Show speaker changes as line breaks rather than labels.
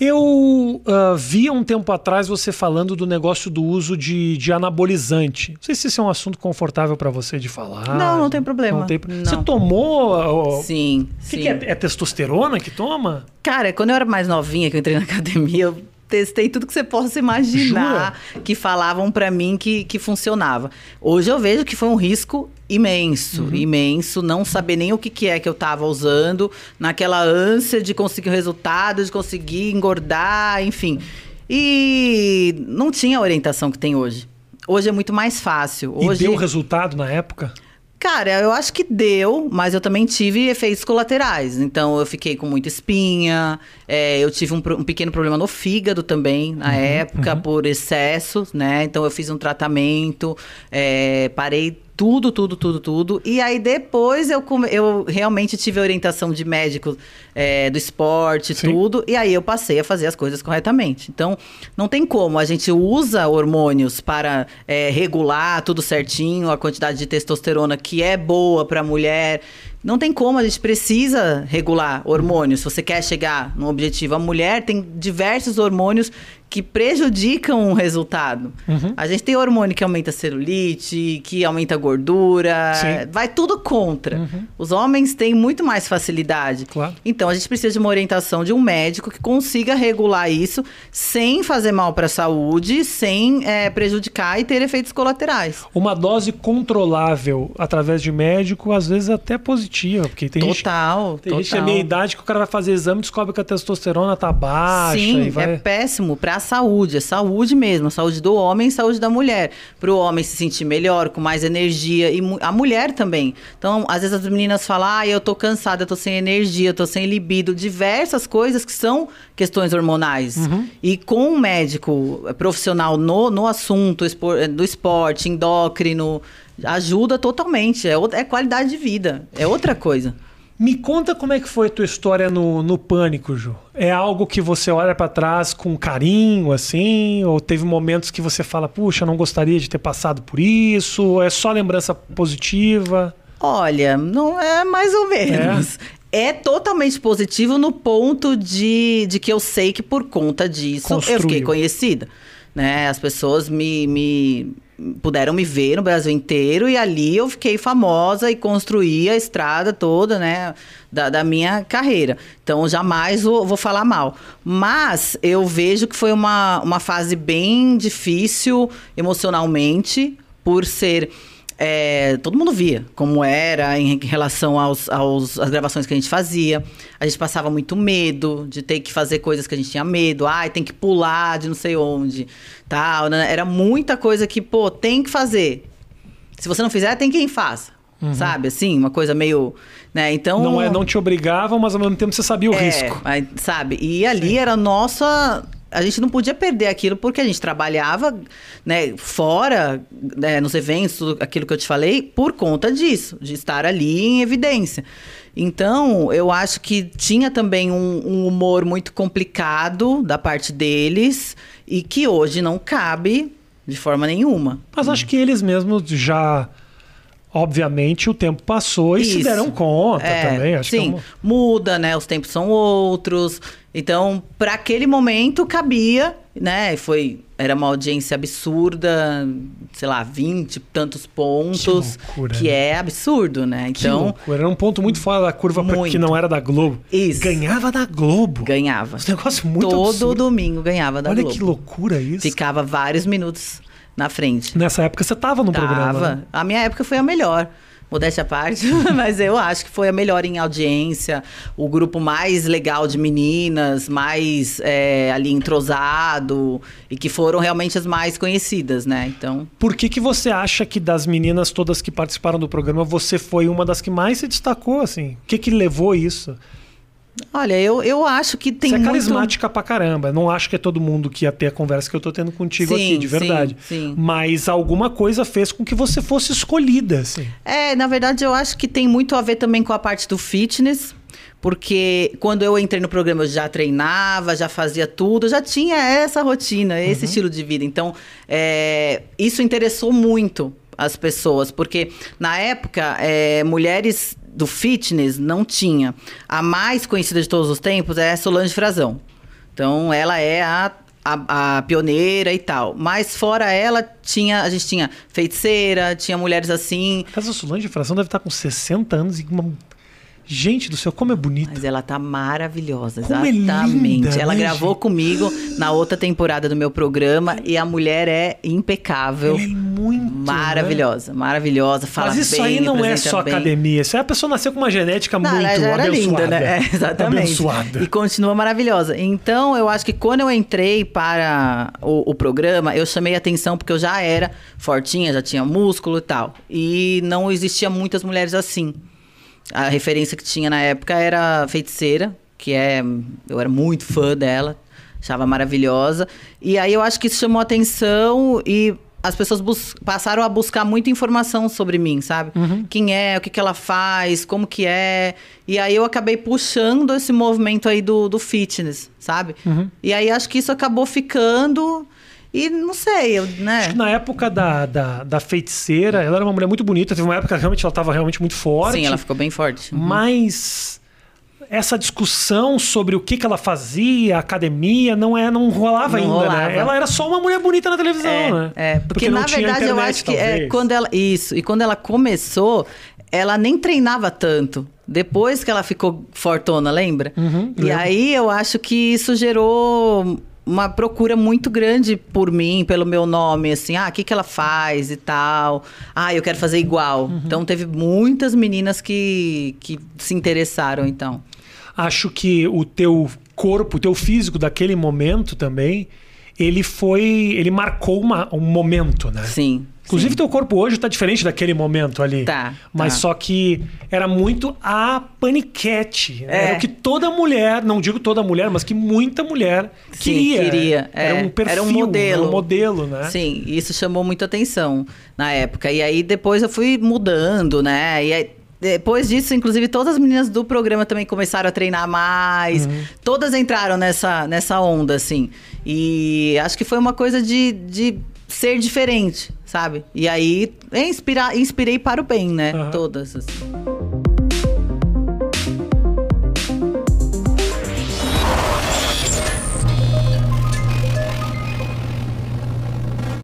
Eu uh, vi há um tempo atrás você falando do negócio do uso de, de anabolizante. Não sei se esse é um assunto confortável para você de falar.
Não, não tem problema.
Não tem...
Não.
Você tomou? Uh,
sim.
O que, que é, é testosterona que toma?
Cara, quando eu era mais novinha, que eu entrei na academia, eu testei tudo que você possa imaginar
Jura?
que falavam para mim que, que funcionava. Hoje eu vejo que foi um risco imenso,
Uhum.
imenso, não saber nem o que, que é que eu tava usando, naquela ânsia de conseguir o resultado, de conseguir engordar, enfim. E não tinha a orientação que tem hoje. Hoje é muito mais fácil. Hoje...
E deu resultado na época?
Cara, eu acho que deu, mas eu também tive efeitos colaterais. Então, eu fiquei com muita espinha, é, eu tive um, um pequeno problema no fígado também, na época, por excesso, né? Então, eu fiz um tratamento, é, parei tudo, tudo, tudo, tudo. E aí, depois, eu, come- eu realmente tive orientação de médico é, do esporte,
Sim.
tudo. E aí, eu passei a fazer as coisas corretamente. Então, não tem como. A gente usa hormônios para é, regular tudo certinho, a quantidade de testosterona que é boa para a mulher. Não tem como, a gente precisa regular hormônios. Se você quer chegar no objetivo, a mulher tem diversos hormônios que prejudicam o resultado.
Uhum.
A gente tem hormônio que aumenta a celulite, que aumenta a gordura,
Sim.
vai tudo contra. Os homens têm muito mais facilidade.
Claro.
Então a gente precisa de uma orientação de um médico que consiga regular isso sem fazer mal para a saúde, sem eh, prejudicar e ter efeitos colaterais.
Uma dose controlável através de médico, às vezes até positiva, porque tem gente,
total,
tem
total.
gente da minha idade que o cara vai fazer exame e descobre que a testosterona tá baixa
Sim,
vai...
é péssimo para a saúde, é saúde mesmo, a saúde do homem e saúde da mulher. Para o homem se sentir melhor, com mais energia e a mulher também. Então, às vezes as meninas falam: "Ah, eu tô cansada, eu tô sem energia, eu tô sem libido", diversas coisas que são questões hormonais. E com um médico eh, profissional no, no assunto eh, do esporte, endócrino, ajuda totalmente, é, outra- é qualidade de vida, é outra coisa.
Me conta como é que foi a tua história no, no pânico, Ju. É algo que você olha pra trás com carinho, assim? Ou teve momentos que você fala, puxa, não gostaria de ter passado por isso? Ou é só lembrança positiva?
Olha, não é mais ou menos. É, totalmente positivo no ponto de, de que eu sei que por conta disso eu fiquei
Construiu.
conhecida. Né? As pessoas me, me puderam me ver no Brasil inteiro e ali eu fiquei famosa e construí a estrada toda, né, da, da minha carreira. Então jamais vou, vou falar mal. Mas eu vejo que foi uma, uma fase bem difícil emocionalmente por ser é, todo mundo via como era em relação aos, aos, às gravações que a gente fazia. A gente passava muito medo de ter que fazer coisas que a gente tinha medo. Ai, tem que pular de não sei onde. Tal, né? Era muita coisa que, pô, tem que fazer. Se você não fizer, tem quem faça. Sabe, assim, uma coisa meio. Né? Então.
Não, é, não te obrigavam, mas ao mesmo tempo você sabia o
É,
risco.
sabe? E ali era a nossa. A gente não podia perder aquilo porque a gente trabalhava né, fora, né, nos eventos, tudo aquilo que eu te falei, por conta disso, de estar ali em evidência. Então, eu acho que tinha também um, um humor muito complicado da parte deles e que hoje não cabe de forma nenhuma.
Mas acho que eles mesmos já. Obviamente o tempo passou e se
Isso.
deram conta
É,
também. Acho
sim,
que é uma-
muda, né? Os tempos são outros. Então, para aquele momento cabia, né? Foi era uma audiência absurda, sei lá, 20 e tantos pontos,
Que loucura,
que
né?
é absurdo, né?
Que
Então,
loucura. Era um ponto muito fora da curva
Muito.
que não era da Globo.
Isso.
Ganhava da Globo.
ganhava.
Esse negócio muito
Todo
absurdo.
domingo ganhava da
Olha
Globo.
que loucura isso.
Ficava vários minutos na frente.
Nessa época você tava no programa.
Tava.
né?
A minha época foi a melhor. Modéstia à parte, mas eu acho que foi a melhor em audiência, o grupo mais legal de meninas, mais é, ali entrosado, e que foram realmente as mais conhecidas, né? Então,
Por que, que você acha que das meninas todas que participaram do programa, você foi uma das que mais se destacou, assim? O que que levou isso?
Olha, eu, eu acho que tem
você é
muito...
carismática pra caramba. Não acho que é todo mundo que ia ter a conversa que eu tô tendo contigo
Sim,
aqui, de verdade.
sim, sim.
Mas alguma coisa fez com que você fosse escolhida, assim.
É, na verdade, eu acho que tem muito a ver também com a parte do fitness. Porque quando eu entrei no programa, eu já treinava, já fazia tudo, eu já tinha essa rotina, esse estilo de vida. Então, é, isso interessou muito as pessoas, porque na época, é, mulheres do fitness não tinha. A mais conhecida de todos os tempos é Solange Frazão. Então, ela é a, a, a pioneira e tal. Mas fora ela, tinha, a gente tinha feiticeira, tinha mulheres assim.
A Solange Fração deve estar com 60 anos e uma Gente do céu, como é bonita.
Mas ela tá maravilhosa,
Como é
exatamente.
linda,
ela
né,
gravou
gente?
comigo na outra temporada do meu programa e a mulher é impecável.
Ela é muito.
Maravilhosa, maravilhosa, fala
Mas isso
bem,
aí não é só
bem.
academia. Isso aí a pessoa nasceu com uma genética
Não,
muito
ela
abençoada.
linda, né? É, exatamente.
Abençoada.
E continua maravilhosa. Então, eu acho que quando eu entrei para o, o programa, eu chamei atenção porque eu já era fortinha, já tinha músculo e tal. E não existia muitas mulheres assim. A referência que tinha na época era a feiticeira, que é. Eu era muito fã dela, achava maravilhosa. E aí eu acho que isso chamou atenção e as pessoas passaram a buscar muita informação sobre mim, sabe? Quem é, o que, que ela faz, como que é. E aí eu acabei puxando esse movimento aí do, do fitness, sabe? E aí acho que isso acabou ficando. E não sei, eu, né?
Acho que na época da, da, da feiticeira, ela era uma mulher muito bonita. Teve uma época que realmente ela estava realmente muito forte.
Sim, ela ficou bem forte.
Mas essa discussão sobre o que, que ela fazia, academia, não é, não rolava
Não
ainda,
rolava.
né? Ela era só uma mulher bonita na televisão,
É,
né?
é, porque,
não
na
tinha
verdade eu
internet,
acho que é quando ela isso e quando ela começou, ela nem treinava tanto. Depois que ela ficou fortona, lembra?
Uhum,
e
lembro.
aí eu acho que isso gerou uma procura muito grande por mim, pelo meu nome, assim, ah, o que, que ela faz e tal. Ah, eu quero fazer igual.
Uhum.
Então teve muitas meninas que, que se interessaram, então.
Acho que o teu corpo, o teu físico daquele momento também, ele foi. Ele marcou uma- um momento, né?
Sim.
Inclusive,
sim.
teu corpo hoje tá diferente daquele momento ali.
Tá,
Mas
tá.
só que era muito a paniquete. né?
É.
Era o que toda mulher, não digo toda mulher, mas que muita mulher
Sim,
queria.
queria,
Era
é.
um perfil,
Era um modelo.
Era um modelo, né?
Sim, e isso chamou muita atenção na época. E aí depois eu fui mudando, né? E aí, depois disso, inclusive, todas as meninas do programa também começaram a treinar mais.
Uhum.
Todas entraram nessa, nessa onda, assim. E acho que foi uma coisa de, de ser diferente, sabe? E aí, inspira, inspirei para o bem, né?
Aham.
Todas, assim.